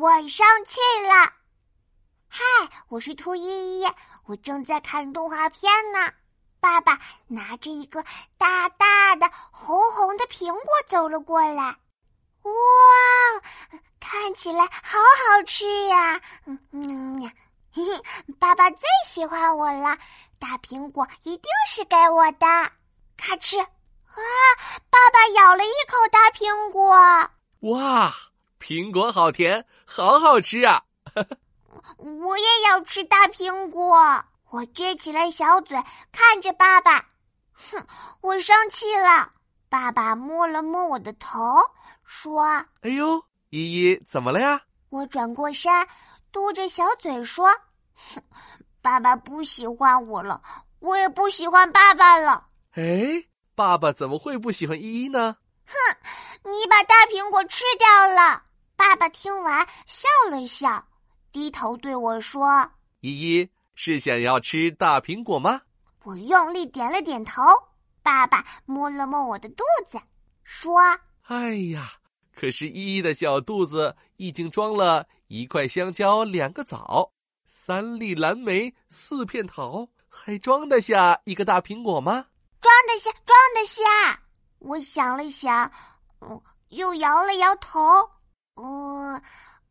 我生气了。嗨，我是兔依依，我正在看动画片呢。爸爸拿着一个大大的红红的苹果走了过来，哇，看起来好好吃呀！嗯嗯呀，嘿嘿，爸爸最喜欢我了，大苹果一定是给我的。咔哧，啊，爸爸咬了一口大苹果。哇，苹果好甜，好好吃啊！我也要吃大苹果。我撅起了小嘴，看着爸爸。哼，我生气了。爸爸摸了摸我的头，说：“哎呦，依依，怎么了呀？”我转过身，嘟着小嘴说：“哼，爸爸不喜欢我了，我也不喜欢爸爸了。”哎，爸爸怎么会不喜欢依依呢？哼，你把大苹果吃掉了。爸爸听完笑了笑，低头对我说：“依依。”是想要吃大苹果吗？我用力点了点头。爸爸摸了摸我的肚子，说：“哎呀，可是依依的小肚子已经装了一块香蕉、两个枣、三粒蓝莓、四片桃，还装得下一个大苹果吗？”装得下，装得下。我想了想，嗯，又摇了摇头，嗯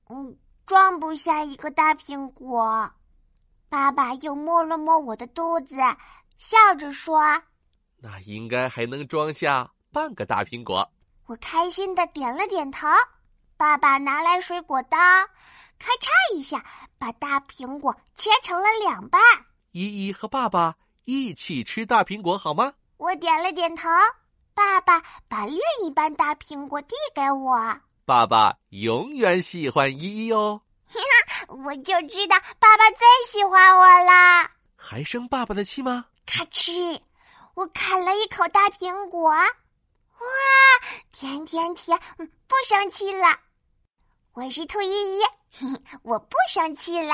嗯，装不下一个大苹果。爸爸又摸了摸我的肚子，笑着说：“那应该还能装下半个大苹果。”我开心的点了点头。爸爸拿来水果刀，咔嚓一下把大苹果切成了两半。依依和爸爸一起吃大苹果好吗？我点了点头。爸爸把另一半大苹果递给我。爸爸永远喜欢依依哦。我就知道爸爸最喜欢我啦！还生爸爸的气吗？咔哧，我啃了一口大苹果，哇，甜甜甜，不生气了。我是兔依依，我不生气了。